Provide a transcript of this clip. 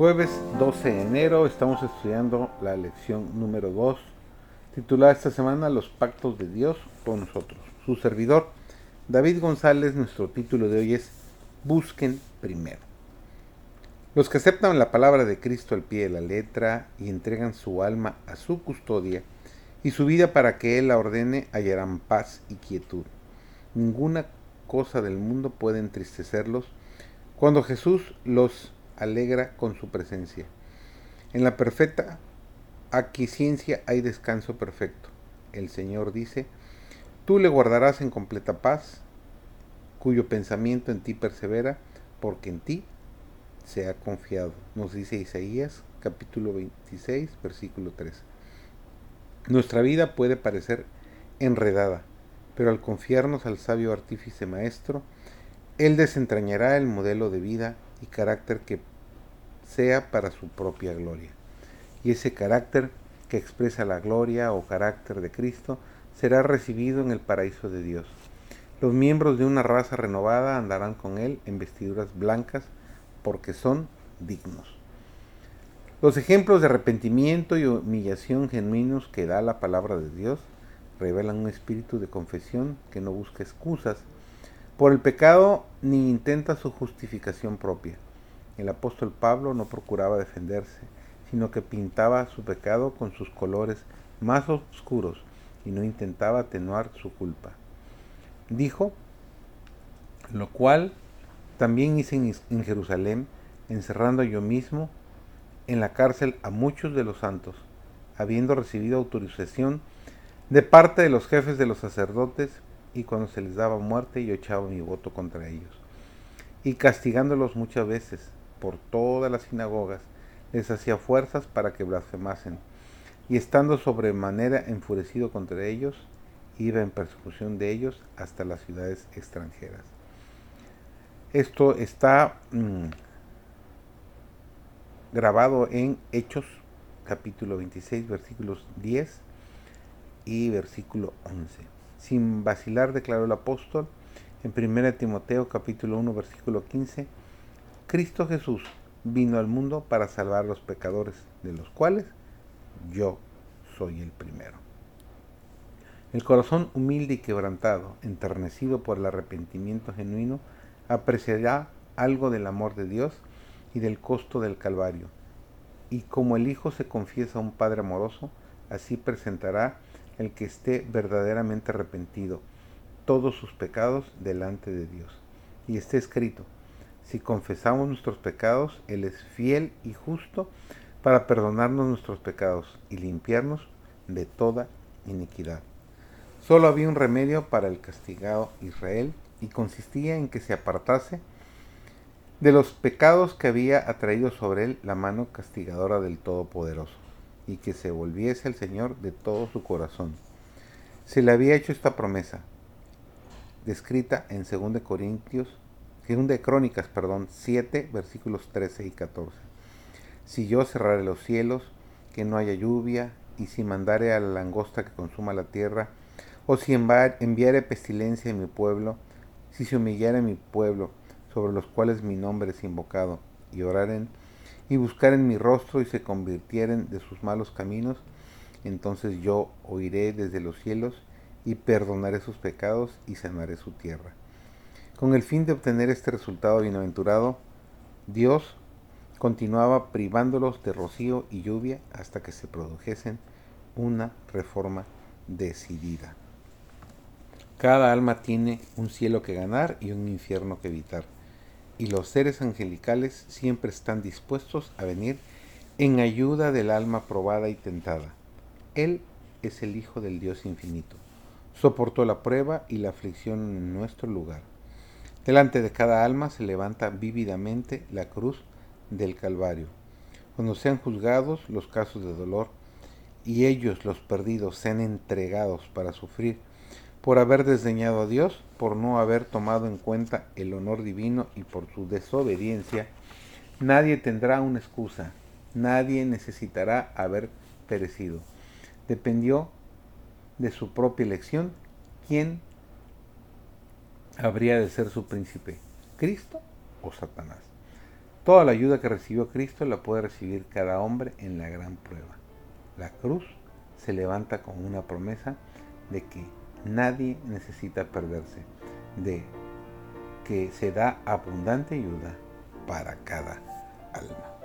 Jueves 12 de enero estamos estudiando la lección número 2, titulada esta semana Los pactos de Dios con nosotros. Su servidor, David González, nuestro título de hoy es Busquen primero. Los que aceptan la palabra de Cristo al pie de la letra y entregan su alma a su custodia y su vida para que Él la ordene hallarán paz y quietud. Ninguna cosa del mundo puede entristecerlos cuando Jesús los alegra con su presencia. En la perfecta aquiescencia hay descanso perfecto. El Señor dice, tú le guardarás en completa paz, cuyo pensamiento en ti persevera, porque en ti se ha confiado. Nos dice Isaías capítulo 26, versículo 3. Nuestra vida puede parecer enredada, pero al confiarnos al sabio artífice maestro, Él desentrañará el modelo de vida y carácter que sea para su propia gloria. Y ese carácter que expresa la gloria o carácter de Cristo será recibido en el paraíso de Dios. Los miembros de una raza renovada andarán con Él en vestiduras blancas porque son dignos. Los ejemplos de arrepentimiento y humillación genuinos que da la palabra de Dios revelan un espíritu de confesión que no busca excusas por el pecado ni intenta su justificación propia. El apóstol Pablo no procuraba defenderse, sino que pintaba su pecado con sus colores más oscuros y no intentaba atenuar su culpa. Dijo, lo cual también hice en Jerusalén, encerrando yo mismo en la cárcel a muchos de los santos, habiendo recibido autorización de parte de los jefes de los sacerdotes, y cuando se les daba muerte yo echaba mi voto contra ellos. Y castigándolos muchas veces, por todas las sinagogas, les hacía fuerzas para que blasfemasen. Y estando sobremanera enfurecido contra ellos, iba en persecución de ellos hasta las ciudades extranjeras. Esto está mm, grabado en Hechos capítulo 26 versículos 10 y versículo 11. Sin vacilar declaró el apóstol en 1 Timoteo capítulo 1 versículo 15, Cristo Jesús vino al mundo para salvar a los pecadores, de los cuales yo soy el primero. El corazón humilde y quebrantado, enternecido por el arrepentimiento genuino, apreciará algo del amor de Dios y del costo del Calvario. Y como el Hijo se confiesa a un Padre amoroso, así presentará el que esté verdaderamente arrepentido todos sus pecados delante de Dios. Y está escrito, si confesamos nuestros pecados, Él es fiel y justo para perdonarnos nuestros pecados y limpiarnos de toda iniquidad. Solo había un remedio para el castigado Israel y consistía en que se apartase de los pecados que había atraído sobre él la mano castigadora del Todopoderoso, y que se volviese al Señor de todo su corazón. Se le había hecho esta promesa, descrita en 2 Corintios de Crónicas, perdón, 7, versículos 13 y 14. Si yo cerrare los cielos, que no haya lluvia, y si mandare a la langosta que consuma la tierra, o si enviare pestilencia en mi pueblo, si se humillare mi pueblo, sobre los cuales mi nombre es invocado, y oraren, y buscaren mi rostro, y se convirtieren de sus malos caminos, entonces yo oiré desde los cielos, y perdonaré sus pecados, y sanaré su tierra. Con el fin de obtener este resultado bienaventurado, Dios continuaba privándolos de rocío y lluvia hasta que se produjesen una reforma decidida. Cada alma tiene un cielo que ganar y un infierno que evitar, y los seres angelicales siempre están dispuestos a venir en ayuda del alma probada y tentada. Él es el Hijo del Dios infinito. Soportó la prueba y la aflicción en nuestro lugar Delante de cada alma se levanta vívidamente la cruz del Calvario. Cuando sean juzgados los casos de dolor y ellos, los perdidos, sean entregados para sufrir por haber desdeñado a Dios, por no haber tomado en cuenta el honor divino y por su desobediencia, nadie tendrá una excusa, nadie necesitará haber perecido. Dependió de su propia elección quién habría de ser su príncipe? ¿Cristo o Satanás? Toda la ayuda que recibió Cristo la puede recibir cada hombre en la gran prueba. La cruz se levanta con una promesa de que nadie necesita perderse, de que se da abundante ayuda para cada alma.